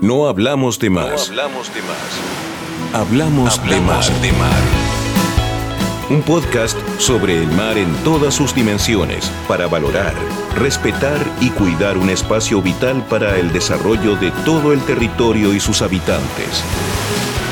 No hablamos de más. hablamos de más. Hablamos, de, mar. de mar. Un podcast sobre el mar en todas sus dimensiones para valorar, respetar y cuidar un espacio vital para el desarrollo de todo el territorio y sus habitantes.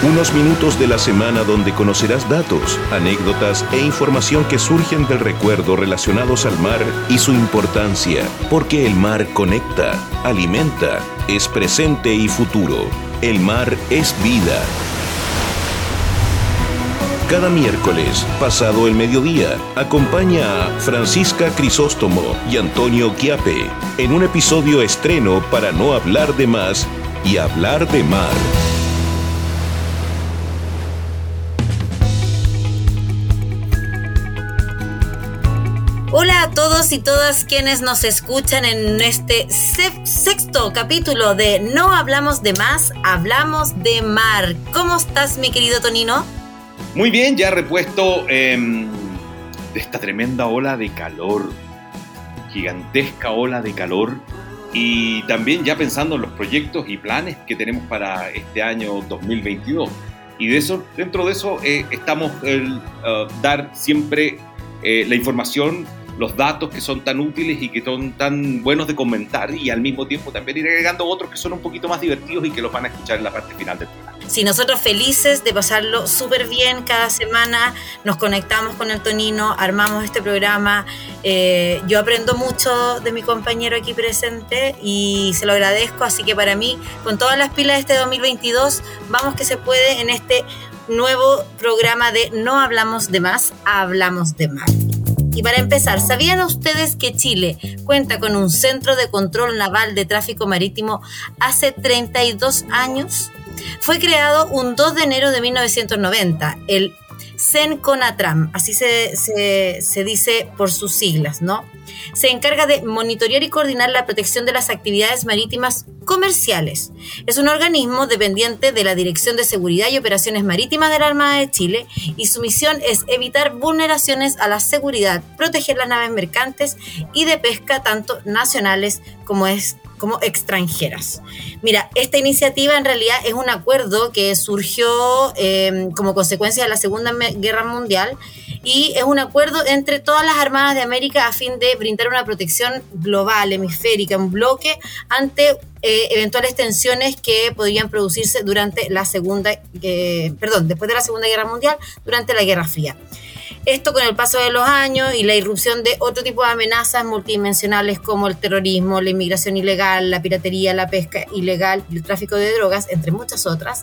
Unos minutos de la semana donde conocerás datos, anécdotas e información que surgen del recuerdo relacionados al mar y su importancia, porque el mar conecta, alimenta, es presente y futuro. El mar es vida. Cada miércoles, pasado el mediodía, acompaña a Francisca Crisóstomo y Antonio Quiape en un episodio estreno para no hablar de más y hablar de mar. Todos y todas quienes nos escuchan en este sexto capítulo de No hablamos de más, hablamos de mar. ¿Cómo estás, mi querido Tonino? Muy bien, ya repuesto eh, de esta tremenda ola de calor, gigantesca ola de calor, y también ya pensando en los proyectos y planes que tenemos para este año 2022. Y de eso, dentro de eso, eh, estamos el uh, dar siempre eh, la información los datos que son tan útiles y que son tan buenos de comentar y al mismo tiempo también ir agregando otros que son un poquito más divertidos y que los van a escuchar en la parte final del programa. Sí, nosotros felices de pasarlo súper bien cada semana, nos conectamos con el Tonino, armamos este programa, eh, yo aprendo mucho de mi compañero aquí presente y se lo agradezco, así que para mí, con todas las pilas de este 2022, vamos que se puede en este nuevo programa de No hablamos de más, hablamos de más. Y para empezar, ¿sabían ustedes que Chile cuenta con un centro de control naval de tráfico marítimo hace 32 años? Fue creado un 2 de enero de 1990, el CENCONATRAM, así se, se, se, dice por sus siglas, ¿no? Se encarga de monitorear y coordinar la protección de las actividades marítimas comerciales. Es un organismo dependiente de la Dirección de Seguridad y Operaciones Marítimas de la Armada de Chile y su misión es evitar vulneraciones a la seguridad, proteger las naves mercantes y de pesca tanto nacionales como es como extranjeras. Mira, esta iniciativa en realidad es un acuerdo que surgió eh, como consecuencia de la Segunda Guerra Mundial y es un acuerdo entre todas las Armadas de América a fin de brindar una protección global, hemisférica, un bloque ante eh, eventuales tensiones que podrían producirse durante la Segunda, eh, perdón, después de la Segunda Guerra Mundial, durante la Guerra Fría. Esto con el paso de los años y la irrupción de otro tipo de amenazas multidimensionales como el terrorismo, la inmigración ilegal, la piratería, la pesca ilegal y el tráfico de drogas, entre muchas otras,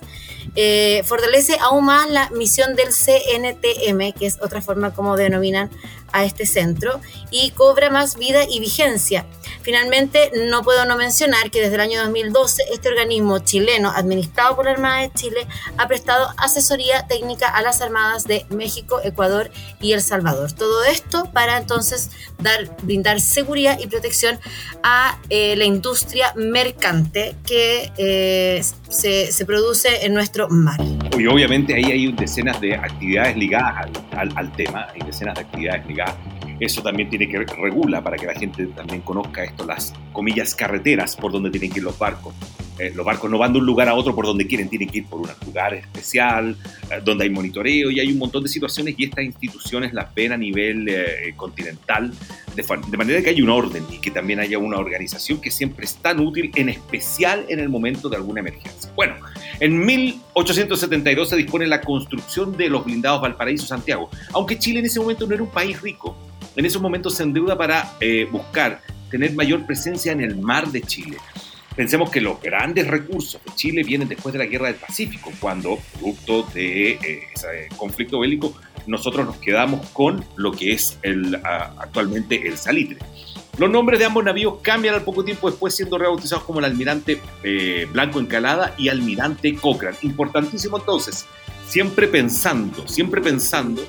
eh, fortalece aún más la misión del CNTM, que es otra forma como denominan a este centro, y cobra más vida y vigencia. Finalmente, no puedo no mencionar que desde el año 2012 este organismo chileno, administrado por la Armada de Chile, ha prestado asesoría técnica a las Armadas de México, Ecuador y El Salvador. Todo esto para entonces dar, brindar seguridad y protección a eh, la industria mercante que eh, se, se, produce en nuestro mar. Y obviamente ahí hay decenas de actividades ligadas al, al, al tema, hay decenas de actividades ligadas eso también tiene que regula para que la gente también conozca esto, las comillas carreteras por donde tienen que ir los barcos. Eh, los barcos no van de un lugar a otro por donde quieren, tienen que ir por un lugar especial, eh, donde hay monitoreo y hay un montón de situaciones y estas instituciones las ven a nivel eh, continental, de, de, manera que haya un orden y que también haya una organización que siempre es tan útil, en especial en el momento de alguna emergencia. Bueno, en 1872 se dispone la construcción de los blindados Valparaíso Santiago, aunque Chile en ese momento no era un país rico, en esos momentos se endeuda para eh, buscar tener mayor presencia en el mar de Chile. Pensemos que los grandes recursos de Chile vienen después de la Guerra del Pacífico, cuando, producto de eh, ese conflicto bélico, nosotros nos quedamos con lo que es el, actualmente el salitre. Los nombres de ambos navíos cambian al poco tiempo después, siendo rebautizados como el almirante eh, Blanco Encalada y almirante Cochrane. Importantísimo entonces, siempre pensando, siempre pensando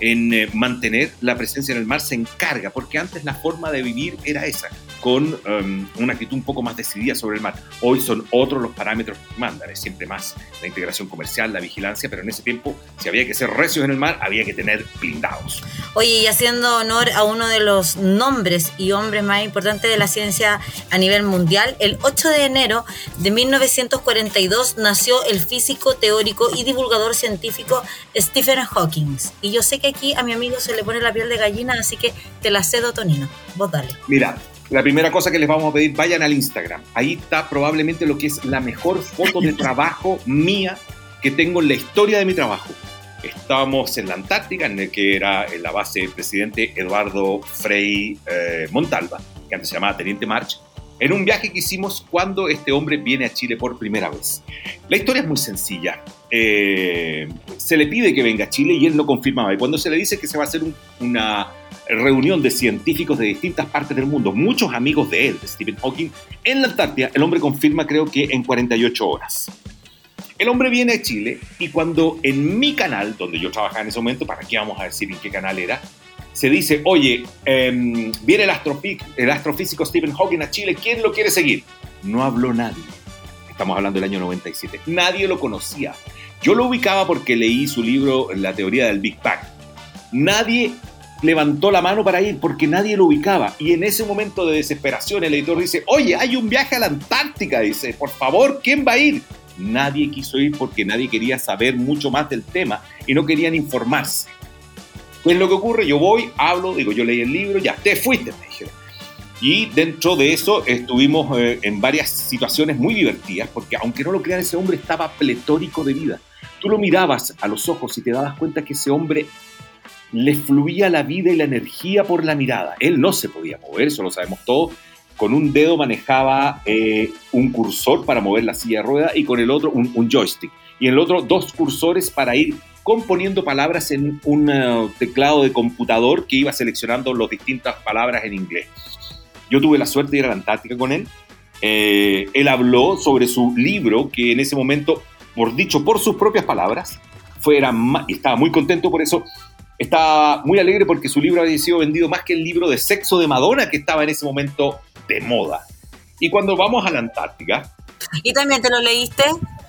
en eh, mantener la presencia en el mar se encarga, porque antes la forma de vivir era esa, con um, una actitud un poco más decidida sobre el mar. Hoy son otros los parámetros que mandan, es siempre más la integración comercial, la vigilancia, pero en ese tiempo, si había que ser recios en el mar, había que tener blindados. Oye, y haciendo honor a uno de los nombres y hombres más importantes de la ciencia a nivel mundial, el 8 de enero de 1942 nació el físico, teórico y divulgador científico Stephen Hawking. Y yo sé que aquí a mi amigo se le pone la piel de gallina, así que te la cedo, Tonino. Vos dale. Mira, la primera cosa que les vamos a pedir, vayan al Instagram. Ahí está probablemente lo que es la mejor foto de trabajo mía que tengo en la historia de mi trabajo. Estábamos en la Antártica, en el que era en la base del presidente Eduardo Frei eh, Montalva, que antes se llamaba Teniente March, en un viaje que hicimos cuando este hombre viene a Chile por primera vez. La historia es muy sencilla. Eh, se le pide que venga a Chile y él lo confirmaba. Y cuando se le dice que se va a hacer una reunión de científicos de distintas partes del mundo, muchos amigos de él, de Stephen Hawking, en la Antártida, el hombre confirma creo que en 48 horas. El hombre viene a Chile y cuando en mi canal, donde yo trabajaba en ese momento, ¿para qué vamos a decir en qué canal era? Se dice, oye, em, viene el, el astrofísico Stephen Hawking a Chile, ¿quién lo quiere seguir? No habló nadie. Estamos hablando del año 97. Nadie lo conocía. Yo lo ubicaba porque leí su libro La teoría del Big Bang. Nadie levantó la mano para ir porque nadie lo ubicaba. Y en ese momento de desesperación el editor dice, oye, hay un viaje a la Antártica. Dice, por favor, ¿quién va a ir? Nadie quiso ir porque nadie quería saber mucho más del tema y no querían informarse. Pues lo que ocurre, yo voy, hablo, digo, yo leí el libro, ya, te fuiste, me dijeron. Y dentro de eso estuvimos eh, en varias situaciones muy divertidas, porque aunque no lo crean, ese hombre estaba pletórico de vida. Tú lo mirabas a los ojos y te dabas cuenta que ese hombre le fluía la vida y la energía por la mirada. Él no se podía mover, eso lo sabemos todos. Con un dedo manejaba eh, un cursor para mover la silla de rueda y con el otro un, joystick. Y en el otro dos cursores para ir componiendo palabras en un eh, teclado de computador que iba seleccionando las distintas palabras en inglés. Yo tuve la suerte de ir a la Antártica con él. Eh, él habló sobre su libro que en ese momento, por dicho por sus propias palabras, fuera, estaba muy contento por eso Está muy alegre porque su libro había sido vendido más que el libro de sexo de Madonna que estaba en ese momento de moda. Y cuando vamos a la Antártica... ¿Y también te lo leíste?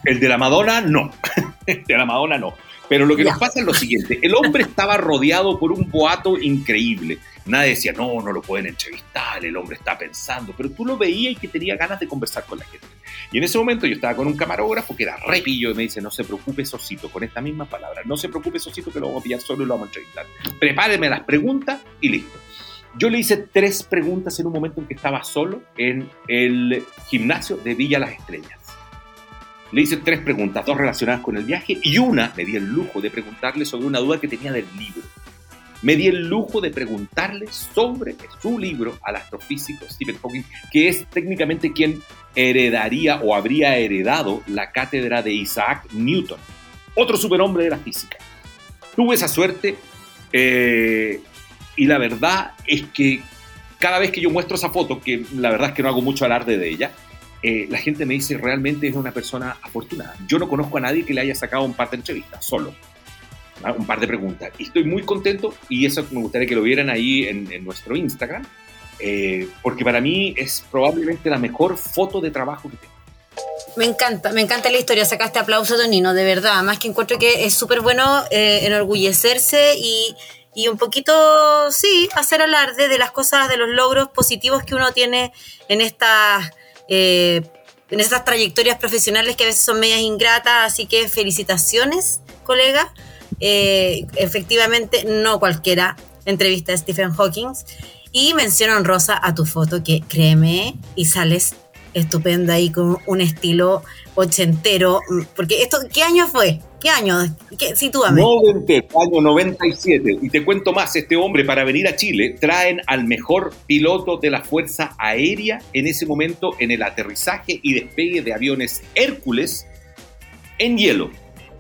El de la Madonna no. el de la Madonna no. Pero lo que nos pasa es lo siguiente, el hombre estaba rodeado por un boato increíble. Nadie decía, no, no lo pueden entrevistar, el hombre está pensando, pero tú lo veías y que tenía ganas de conversar con la gente. Y en ese momento yo estaba con un camarógrafo que era repillo y me dice, no se preocupe, Sosito, con esta misma palabra, no se preocupe, Sosito, que lo vamos a pillar solo y lo vamos a entrevistar. Prepáreme las preguntas y listo. Yo le hice tres preguntas en un momento en que estaba solo en el gimnasio de Villa Las Estrellas. Le hice tres preguntas, dos relacionadas con el viaje y una me di el lujo de preguntarle sobre una duda que tenía del libro. Me di el lujo de preguntarle sobre su libro al astrofísico Stephen Hawking, que es técnicamente quien heredaría o habría heredado la cátedra de Isaac Newton, otro superhombre de la física. Tuve esa suerte eh, y la verdad es que cada vez que yo muestro esa foto, que la verdad es que no hago mucho alarde de ella, eh, la gente me dice realmente es una persona afortunada. Yo no conozco a nadie que le haya sacado un par de entrevistas, solo. Un par de preguntas. Y estoy muy contento y eso me gustaría que lo vieran ahí en, nuestro Instagram, eh, porque para mí es probablemente la mejor foto de trabajo que tengo. Me encanta, me encanta la historia. Sacaste aplauso, Tonino, de verdad. Más que encuentro que es súper bueno eh, enorgullecerse y, y un poquito, sí, hacer alarde de las cosas, de los logros positivos que uno tiene en estas eh, en estas trayectorias profesionales que a veces son medias ingratas, así que felicitaciones, colega. Eh, efectivamente, no cualquiera entrevista a Stephen Hawking. Y mención honrosa a tu foto, que créeme, y sales estupenda ahí con un estilo ochentero. Porque esto, ¿qué año fue? ¿Qué año? ¿Qué? Sitúame. año 97. Y te cuento más, este hombre para venir a Chile traen al mejor piloto de la Fuerza Aérea en ese momento en el aterrizaje y despegue de aviones Hércules en hielo.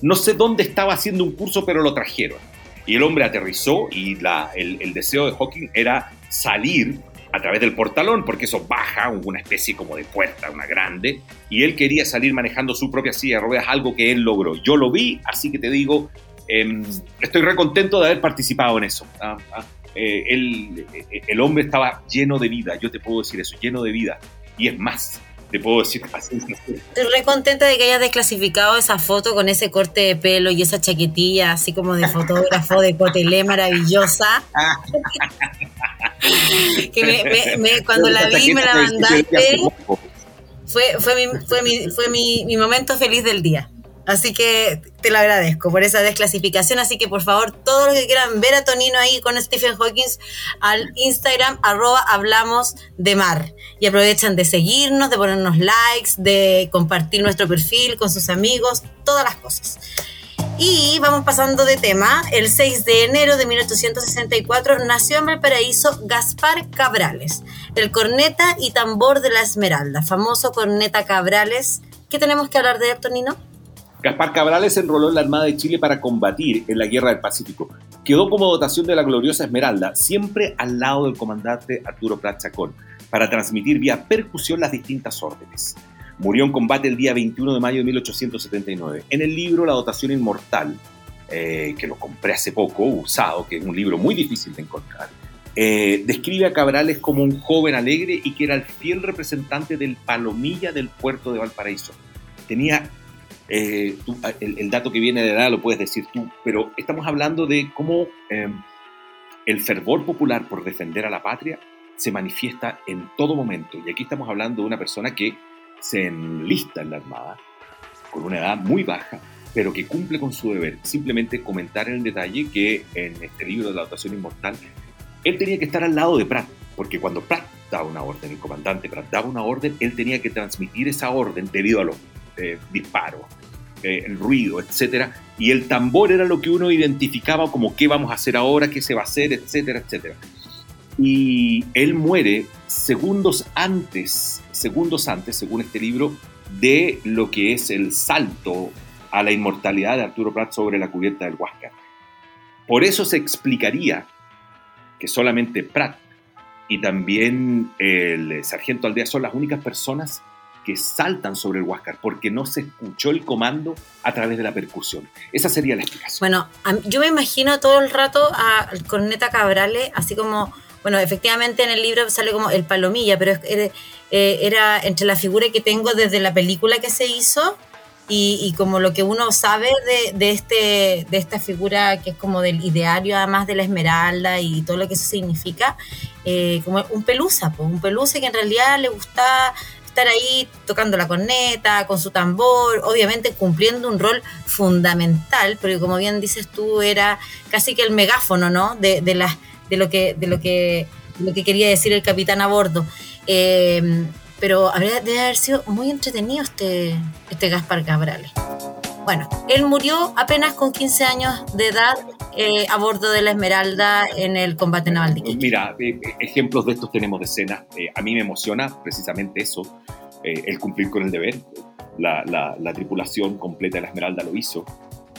No sé dónde estaba haciendo un curso, pero lo trajeron. Y el hombre aterrizó y el deseo de Hawking era salir a través del portalón, porque eso baja una especie como de puerta, una grande, y él quería salir manejando su propia silla de ruedas, algo que él logró. Yo lo vi, así que te digo, Em, estoy recontento de haber participado en eso. Ah, ah, eh, el, el hombre estaba lleno de vida, yo te puedo decir eso, lleno de vida. Y es más, te puedo decir Estoy re contenta de que hayas desclasificado esa foto con ese corte de pelo y esa chaquetilla así como de fotógrafo de Cotelé maravillosa. que me, cuando la vi me la mandaste. Fue, fue, mi, fue, mi, fue mi, mi momento feliz del día. Así que te lo agradezco por esa desclasificación. Así que por favor, todos los que quieran ver a Tonino ahí con Stephen Hawking al Instagram, arroba hablamos de mar. Y aprovechan de seguirnos, de ponernos likes, de compartir nuestro perfil con sus amigos, todas las cosas. Y vamos pasando de tema. El 6 de enero de 1864 nació en Valparaíso Gaspar Cabrales, el corneta y tambor de la Esmeralda, famoso corneta Cabrales. ¿Qué tenemos que hablar de Tonino? Gaspar Cabrales enroló en la Armada de Chile para combatir en la Guerra del Pacífico. Quedó como dotación de la gloriosa Esmeralda, siempre al lado del comandante Arturo Prat Chacón, para transmitir vía percusión las distintas órdenes. Murió en combate el día 21 de mayo de 1879. En el libro La dotación inmortal, eh, que lo compré hace poco, usado, que es un libro muy difícil de encontrar, eh, describe a Cabrales como un joven alegre y que era el fiel representante del Palomilla del puerto de Valparaíso. Tenía eh, ah, el, dato que viene de edad lo puedes decir tú, pero estamos hablando de cómo em, el fervor popular por defender a la patria se manifiesta en todo momento. Y aquí estamos hablando de una persona que se enlista en la Armada con una edad muy baja, pero que cumple con su deber. Simplemente comentar en el detalle que en este libro de la dotación inmortal, él tenía que estar al lado de Pratt, porque cuando Pratt daba una orden, el comandante Pratt daba una orden, él tenía que transmitir esa orden debido a los eh, disparos, eh, el ruido, etcétera, y el tambor era lo que uno identificaba como qué vamos a hacer ahora, qué se va a hacer, etcétera, etcétera. Y él muere segundos antes, segundos antes, según este libro, de lo que es el salto a la inmortalidad de Arturo Prat sobre la cubierta del Huáscar. Por eso se explicaría que solamente Prat y también el sargento Aldea son las únicas personas que saltan sobre el Huáscar porque no se escuchó el comando a través de la percusión. Esa sería la explicación. Bueno, yo me imagino todo el rato al Corneta Cabrales, así como, bueno, efectivamente en el libro sale como el palomilla, pero era, eh, era entre la figura que tengo desde la película que se hizo y, como lo que uno sabe de, este, de esta figura que es como del ideario además de la esmeralda y todo lo que eso significa, eh, como un pelusa, pues, un pelusa que en realidad le gusta ahí tocando la corneta, con su tambor, obviamente cumpliendo un rol fundamental, porque como bien dices tú, era casi que el megáfono, ¿no? De, de, de, lo, que, de, lo, que, lo que quería decir el capitán a bordo. Eh, pero habría, debe haber sido muy entretenido este, este Gaspar Cabrales. Bueno, él murió apenas con 15 años de edad eh, a bordo de la Esmeralda en el combate naval de. Mira, eh, eh, ejemplos de estos tenemos decenas. a mí me emociona precisamente eso, el cumplir con el deber. La, la, tripulación completa de la Esmeralda lo hizo.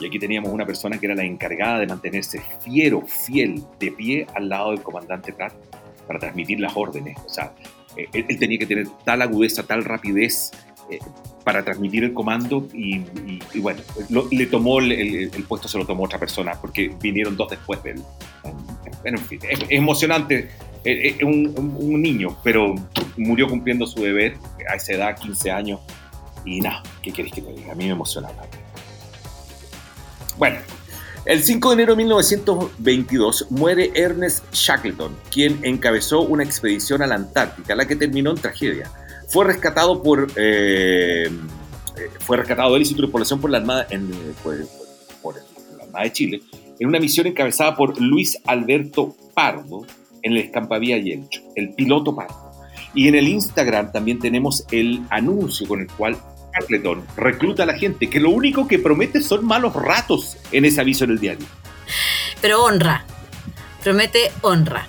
Y aquí teníamos una persona que era la encargada de mantenerse fiero, fiel, de pie al lado del comandante Pratt para transmitir las órdenes. O sea, él, tenía que tener tal agudeza, tal rapidez para transmitir el comando y, bueno, le tomó el, puesto, se lo tomó otra persona porque vinieron dos después de él. en fin, es, emocionante. Es, un, niño, pero murió cumpliendo su deber a esa edad, 15 años, y nada, ¿qué quieres que te diga? A mí me emociona. Bueno, el 5 de enero de 1922 muere Ernest Shackleton, quien encabezó una expedición a la Antártica, la que terminó en tragedia fue rescatado por eh, fue rescatado él y su tripulación por la Armada en, por, la Armada de Chile en una misión encabezada por Luis Alberto Pardo en el Escampavía Yelcho, el piloto Pardo. Y en el Instagram también tenemos el anuncio con el cual Shackleton recluta a la gente, que lo único que promete son malos ratos en ese aviso en el diario. Pero honra, promete honra.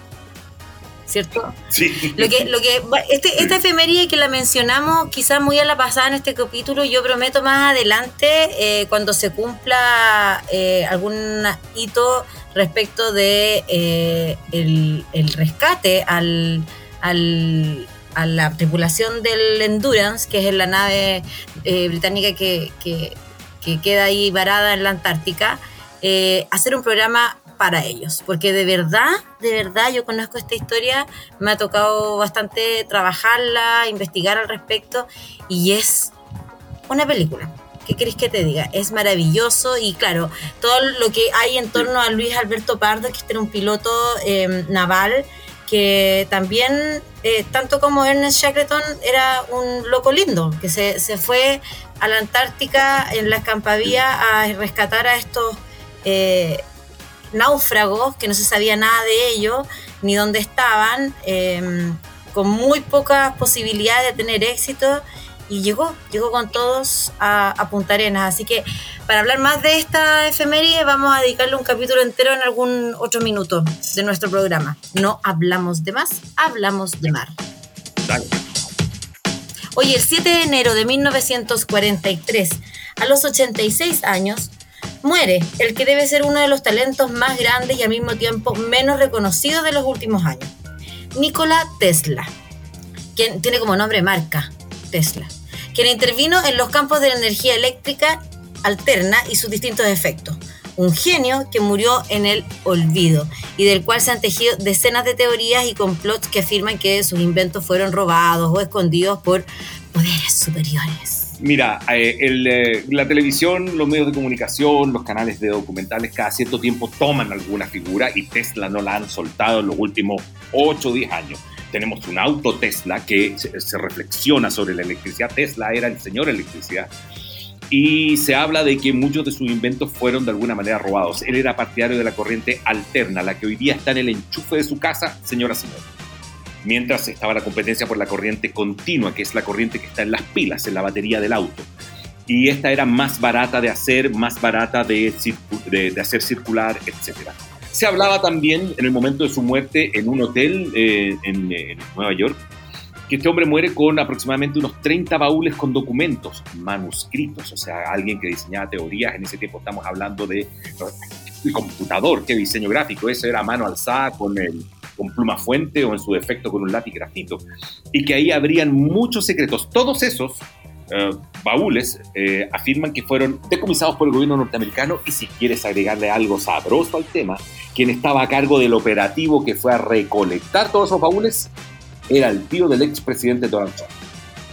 ¿Cierto? Sí. Lo que, lo que, este, esta efemería que la mencionamos quizás muy a la pasada en este capítulo, yo prometo más adelante, eh, cuando se cumpla eh, algún hito respecto de eh, el, rescate al, al, a la tripulación del Endurance, que es la nave británica que, que, que queda ahí varada en la Antártica, eh, hacer un programa para ellos, porque de verdad, de verdad yo conozco esta historia, me ha tocado bastante trabajarla, investigar al respecto y es una película. ¿Qué querés que te diga? Es maravilloso y claro, todo lo que hay en torno a Luis Alberto Pardo, que este era un piloto eh, naval, que también, eh, tanto como Ernest Shackleton, era un loco lindo, que se, se fue a la Antártica en la escampadía a rescatar a estos eh, náufragos, que no se sabía nada de ellos, ni dónde estaban, em, con muy pocas posibilidades de tener éxito y llegó, llegó con todos a, Punta Arenas. Así que para hablar más de esta efeméride vamos a dedicarle un capítulo entero en algún otro minuto de nuestro programa. No hablamos de más, hablamos de mar. Hoy el 7 de enero de 1943, a los 86 años, muere el que debe ser uno de los talentos más grandes y al mismo tiempo menos reconocidos de los últimos años, Nikola Tesla, quien tiene como nombre marca Tesla quien intervino en los campos de la energía eléctrica alterna y sus distintos efectos. Un genio que murió en el olvido y del cual se han tejido decenas de teorías y complots que afirman que sus inventos fueron robados o escondidos por poderes superiores. Mira, eh, eh, la televisión, los medios de comunicación, los canales de documentales cada cierto tiempo toman alguna figura y Tesla no la han soltado en los últimos 8 o 10 años tenemos un auto Tesla que se, reflexiona sobre la electricidad. Tesla era el señor electricidad. Y se habla de que muchos de sus inventos fueron de alguna manera robados. Él era partidario de la corriente alterna, la que hoy día está en el enchufe de su casa, señora señora. Mientras estaba la competencia por la corriente continua, que es la corriente que está en las pilas, en la batería del auto. Y esta era más barata de hacer, más barata de, de, de hacer circular, etcétera. Se hablaba también en el momento de su muerte en un hotel eh, en, Nueva York, que este hombre muere con aproximadamente unos 30 baúles con documentos manuscritos, o sea, alguien que diseñaba teorías, en ese tiempo estamos hablando de el computador, qué diseño gráfico, eso era a mano alzada con, el, con pluma fuente o en su defecto con un lápiz grafito, y que ahí habrían muchos secretos, todos esos eh, baúles eh, afirman que fueron decomisados por el gobierno norteamericano y si quieres agregarle algo sabroso al tema, quien estaba a cargo del operativo que fue a recolectar todos esos baúles era el tío del expresidente Donald Trump.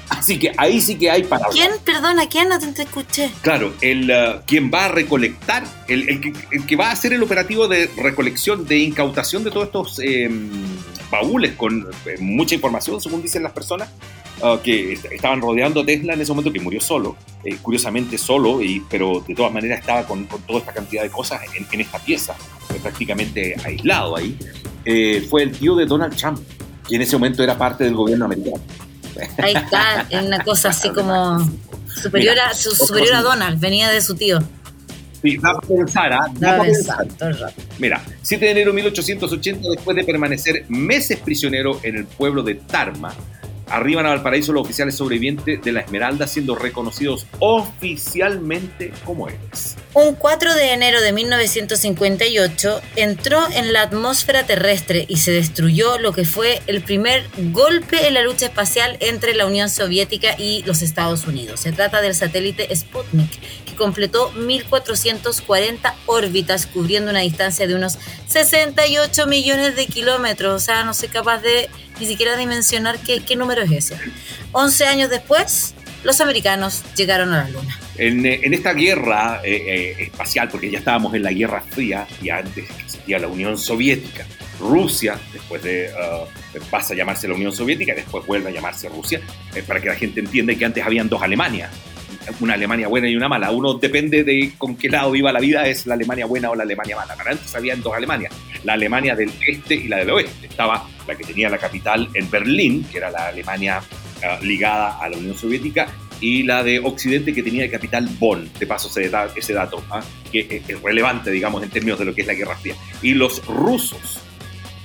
Así que ahí sí que hay para... ¿Quién? Perdona, ¿quién? No te, escuché. Claro, el, uh, quien va a recolectar, el, que, va a hacer el operativo de recolección, de incautación de todos estos em, baúles con eh, mucha información, según dicen las personas, uh, que estaban rodeando a Tesla en ese momento, que murió solo, eh, curiosamente solo, y, pero de todas maneras estaba con, toda esta cantidad de cosas en, esta pieza, prácticamente aislado ahí, eh, fue el tío de Donald Trump, que en ese momento era parte del gobierno americano. Ahí está, en una cosa así como superior, a, superior a Donald, venía de su tío. Sí, da para pensar, ¿ah? Da, pensar. Mira, 7 de enero de 1880, después de permanecer meses prisionero en el pueblo de Tarma, arriban a Valparaíso los oficiales sobrevivientes de la Esmeralda siendo reconocidos oficialmente como héroes. Un 4 de enero de 1958 entró en la atmósfera terrestre y se destruyó lo que fue el primer golpe en la lucha espacial entre la Unión Soviética y los Estados Unidos. Se trata del satélite Sputnik, completó 1.440 órbitas cubriendo una distancia de unos 68 millones de kilómetros. O sea, no soy capaz de ni siquiera dimensionar qué, qué número es ese. 11 años después, los americanos llegaron a la Luna. En, eh, esta guerra eh, eh, espacial, porque ya estábamos en la Guerra Fría y antes existía la Unión Soviética, Rusia, después de uh, pasa a llamarse la Unión Soviética, después vuelve a llamarse Rusia, para que la gente entienda que antes habían dos Alemanias, una Alemania buena y una mala. Uno depende de con qué lado viva la vida, es la Alemania buena o la Alemania mala. Pero antes habían dos Alemanias, la Alemania del este y la del oeste. Estaba la que tenía la capital en Berlín, que era la Alemania ah, ligada a la Unión Soviética, y la de Occidente que tenía de capital Bonn, de paso ese, ese dato, ¿ah? que es relevante, digamos, en términos de lo que es la Guerra Fría. Y los rusos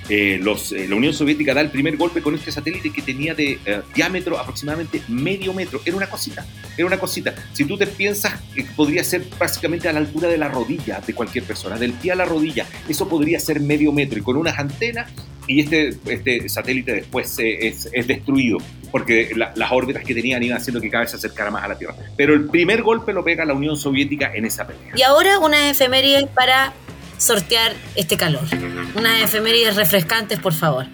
eh, los, eh, la Unión Soviética da el primer golpe con este satélite que tenía de eh, diámetro aproximadamente medio metro. Era una cosita, era una cosita. Si tú te piensas que podría ser básicamente a la altura de la rodilla de cualquier persona, del pie a la rodilla, eso podría ser medio metro y con unas antenas y este, este satélite después es, es destruido porque las órbitas que tenían iban haciendo que cada vez se acercara más a la Tierra. Pero el primer golpe lo pega la Unión Soviética en esa pelea. Y ahora una efeméride para sortear este calor. Unas efemérides refrescantes, por favor.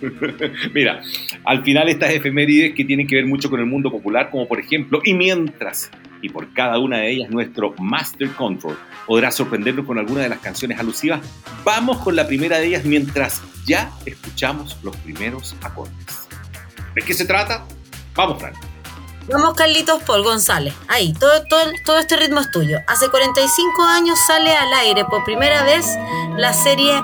Mira, al final estas efemérides que tienen que ver mucho con el mundo popular, como por ejemplo, y mientras, y por cada una de ellas nuestro Master Control podrá sorprendernos con alguna de las canciones alusivas, vamos con la primera de ellas mientras ya escuchamos los primeros acordes. ¿De qué se trata? Vamos, Fran. Vamos, Carlitos Paul González. Ahí, todo, todo, todo este ritmo es tuyo. Hace 45 años sale al aire por primera vez la serie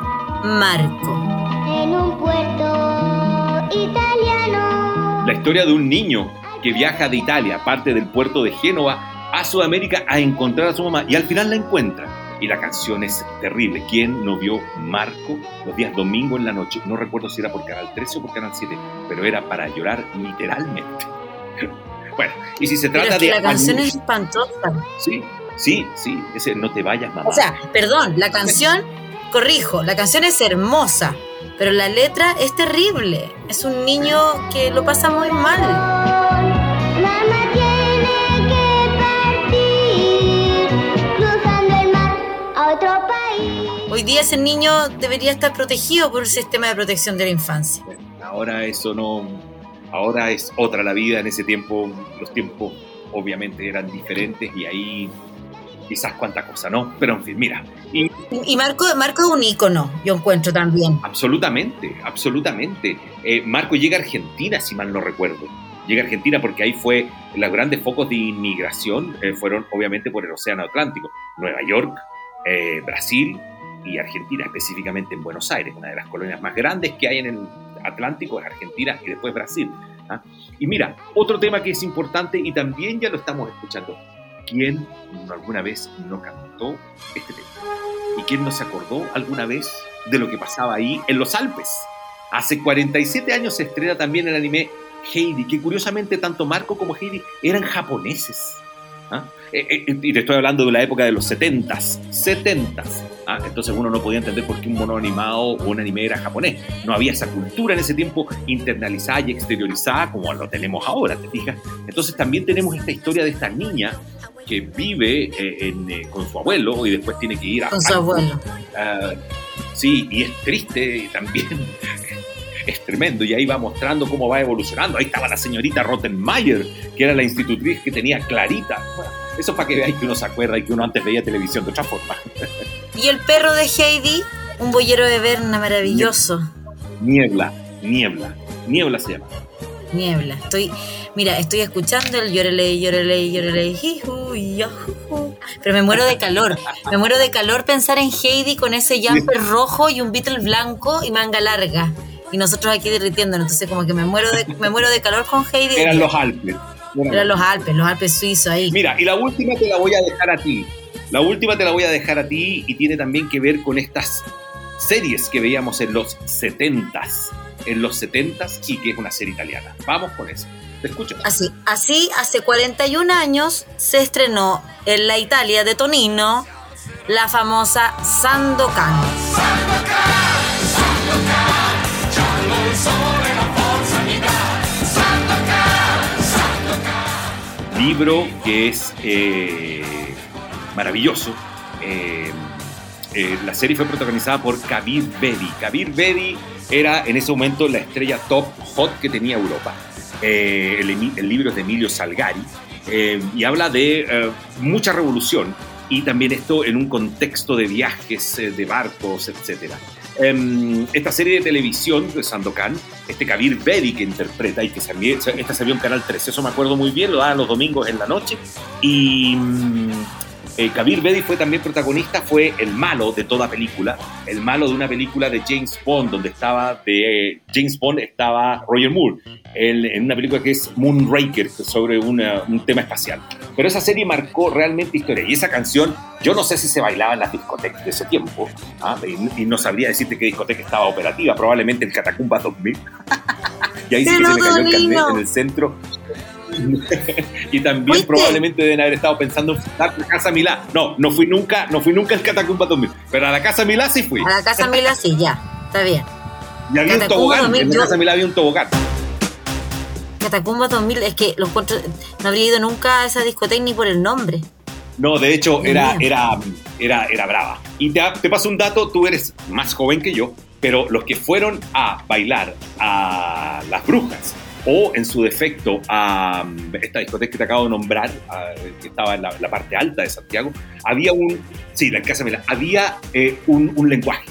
Marco. En un puerto italiano. La historia de un niño que viaja de Italia, parte del puerto de Génova, a Sudamérica a encontrar a su mamá y al final la encuentra y la canción es terrible. ¿Quién no vio Marco los días domingo en la noche? No recuerdo si era por Canal 13 o por Canal 7, pero era para llorar literalmente. Bueno, y si se trata de... La canción es espantosa. Sí, sí, sí, ese No te vayas, mamá. O sea, perdón, la canción, corrijo, la canción es hermosa, pero la letra es terrible. Es un niño que lo pasa muy mal. Hoy día ese niño debería estar protegido por el sistema de protección de la infancia. Ahora eso no, ahora es otra la vida. En ese tiempo los tiempos obviamente eran diferentes y ahí quizás cuánta cosa, ¿no? Pero en fin, mira. Y, Marco, Marco es un ícono, yo encuentro también. Absolutamente, absolutamente. Eh, Marco llega a Argentina, si mal no recuerdo. Llega a Argentina porque ahí fue los grandes focos de inmigración, eh, fueron obviamente por el Océano Atlántico. Nueva York, eh, Brasil, y Argentina, específicamente en Buenos Aires, una de las colonias más grandes que hay en el Atlántico es Argentina y después Brasil. ¿ah? Y mira, otro tema que es importante y también ya lo estamos escuchando. ¿Quién alguna vez no cantó este tema? ¿Y quién no se acordó alguna vez de lo que pasaba ahí en los Alpes? Hace 47 años se estrena también el anime Heidi, que curiosamente tanto Marco como Heidi eran japoneses. ¿ah? Eh, eh, y te estoy hablando de la época de los 70s. 70s. ¿ah? Entonces uno no podía entender por qué un mono animado o un anime era japonés. No había esa cultura en ese tiempo internalizada y exteriorizada como lo tenemos ahora, ¿te fijas? Entonces también tenemos esta historia de esta niña que vive eh, con su abuelo y después tiene que ir a... Con su abuelo. Ah, sí, y es triste también. es tremendo y ahí va mostrando cómo va evolucionando. Ahí estaba la señorita Rottenmeier, que era la institutriz que tenía clarita. Eso para que veáis que uno se acuerda y que uno antes veía televisión de otra forma. Y el perro de Heidi, un boyero de Berna maravilloso. Niebla, niebla, niebla se llama. Niebla, estoy, mira, estoy escuchando el llorele, llorele, llorele, pero me muero de calor, me muero de calor pensar en Heidi con ese jumper rojo y un Beatle blanco y manga larga. Y nosotros aquí derritiéndonos, entonces como que me muero de, me muero de calor con Heidi. Eran los Alpes. Eran los Alpes, los Alpes suizos ahí. Mira, y la última te la voy a dejar a ti. La última te la voy a dejar a ti y tiene también que ver con estas series que veíamos en los 70s. En los 70s y que es una serie italiana. Vamos con eso. Te escucho. Así, así hace 41 años se estrenó en la Italia de Tonino la famosa Sandokan. Sandokan, Libro que es eh, maravilloso. Eh, eh, la serie fue protagonizada por Kabir Bedi. Kabir Bedi era en ese momento la estrella top hot que tenía Europa. Eh, el, libro es de Emilio Salgari y habla de mucha revolución y también esto en un contexto de viajes, de barcos, etc. Em, esta serie de televisión de Sandokan, este Kabir Bedi que interpreta y que se esta se vio en Canal 13, eso me acuerdo muy bien, lo daban los domingos en la noche y... Mm, eh, Kabir Bedi fue también protagonista, fue el malo de toda película, el malo de una película de James Bond, donde estaba de James Bond estaba Roger Moore, en una película que es Moonraker, sobre un tema espacial. Pero esa serie marcó realmente historia y esa canción, yo no sé si se bailaba en las discotecas de ese tiempo, ¿ah? y, no sabría decirte qué discoteca estaba operativa, probablemente el Catacumba 2000. y ahí sí que se me cayó el en el centro y también probablemente deben haber estado pensando en fundar la Casa Milá. No, no fui nunca, no fui nunca al Catacumba 2000, pero a la Casa Milá sí fui. A la Casa Milá sí, ya, está bien. Y había un tobogán, en la casa de había un tobogán. Catacumbas 2000, es que los no había ido nunca a esa discoteca ni por el nombre. No, de hecho, era, era, era, era brava. Y te, te paso un dato, tú eres más joven que yo, pero los que fueron a bailar a las brujas o en su defecto a esta discoteca que te acabo de nombrar, que estaba en la, parte alta de Santiago, había un, sí, la casa Mela, había eh, un, lenguaje.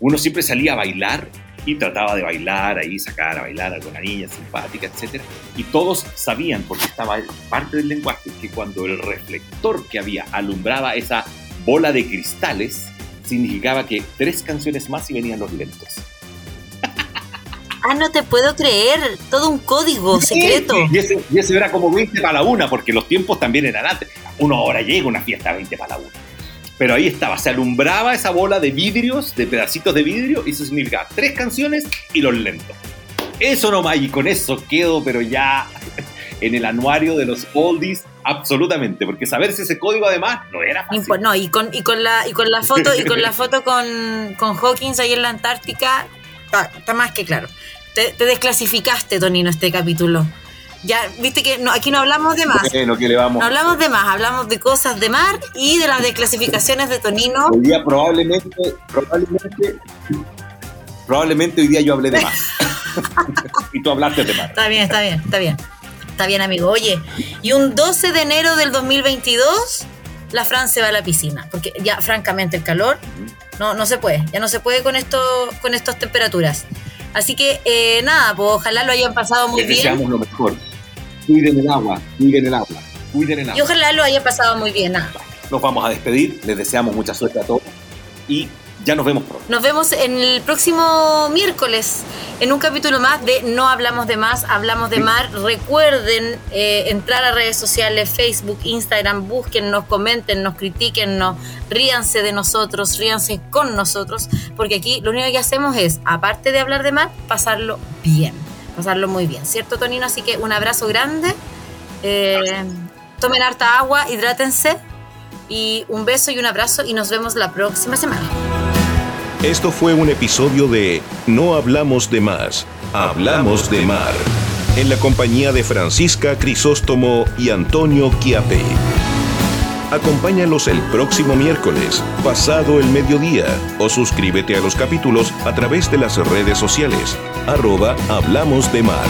Uno siempre salía a bailar y trataba de bailar ahí, sacar a bailar a alguna niña simpática, etc. Y todos sabían, porque estaba parte del lenguaje, que cuando el reflector que había alumbraba esa bola de cristales, significaba que tres canciones más y venían los lentos. Ah, no te puedo creer. Todo un código secreto. Y ese, y ese, era como 20 para la una, porque los tiempos también eran antes. Una hora llega una fiesta a 20 para la una. Pero ahí estaba, se alumbraba esa bola de vidrios, de pedacitos de vidrio, y eso significaba tres canciones y los lentos. Eso nomás, y con eso quedo, pero ya en el anuario de los oldies, absolutamente, porque saberse ese código además no era fácil. No, y con, y con la y con la foto y con la foto con, con Hawkins ahí en la Antártica está, más que claro. Te, desclasificaste, Tonino, este capítulo. Ya, viste que aquí no hablamos de más. Bueno, que le vamos. No hablamos de más, hablamos de cosas de mar y de las desclasificaciones de Tonino. Hoy día probablemente, probablemente, probablemente hoy día yo hablé de más. y tú hablaste de mar. Está bien, está bien, está bien. Está bien, amigo. Oye, y un 12 de enero del 2022, la Fran se va a la piscina. Porque ya, francamente, el calor no, no se puede, ya no se puede con esto, con estas temperaturas. Así que eh, nada, pues ojalá lo hayan pasado muy Les bien. Deseamos lo mejor. Cuiden el agua, cuiden el agua, cuiden el agua. Y ojalá lo haya pasado muy bien. Nos vamos a despedir, les deseamos mucha suerte a todos y ya nos vemos pronto. Nos vemos en el próximo miércoles en un capítulo más de No Hablamos de Más, Hablamos de Mar. Recuerden eh, entrar a redes sociales, Facebook, Instagram, búsquennos, coméntenos, critiquennos, ríanse de nosotros, ríanse con nosotros, porque aquí lo único que hacemos es, aparte de hablar de mar, pasarlo bien, pasarlo muy bien, ¿cierto Tonino? Así que un abrazo grande, eh, tomen harta agua, hidrátense y un beso y un abrazo y nos vemos la próxima semana. Esto fue un episodio de No Hablamos de Más, Hablamos de Mar, en la compañía de Francisca Crisóstomo y Antonio Quiape. Acompáñalos el próximo miércoles, pasado el mediodía, o suscríbete a los capítulos a través de las redes sociales, arroba Hablamos de Mar.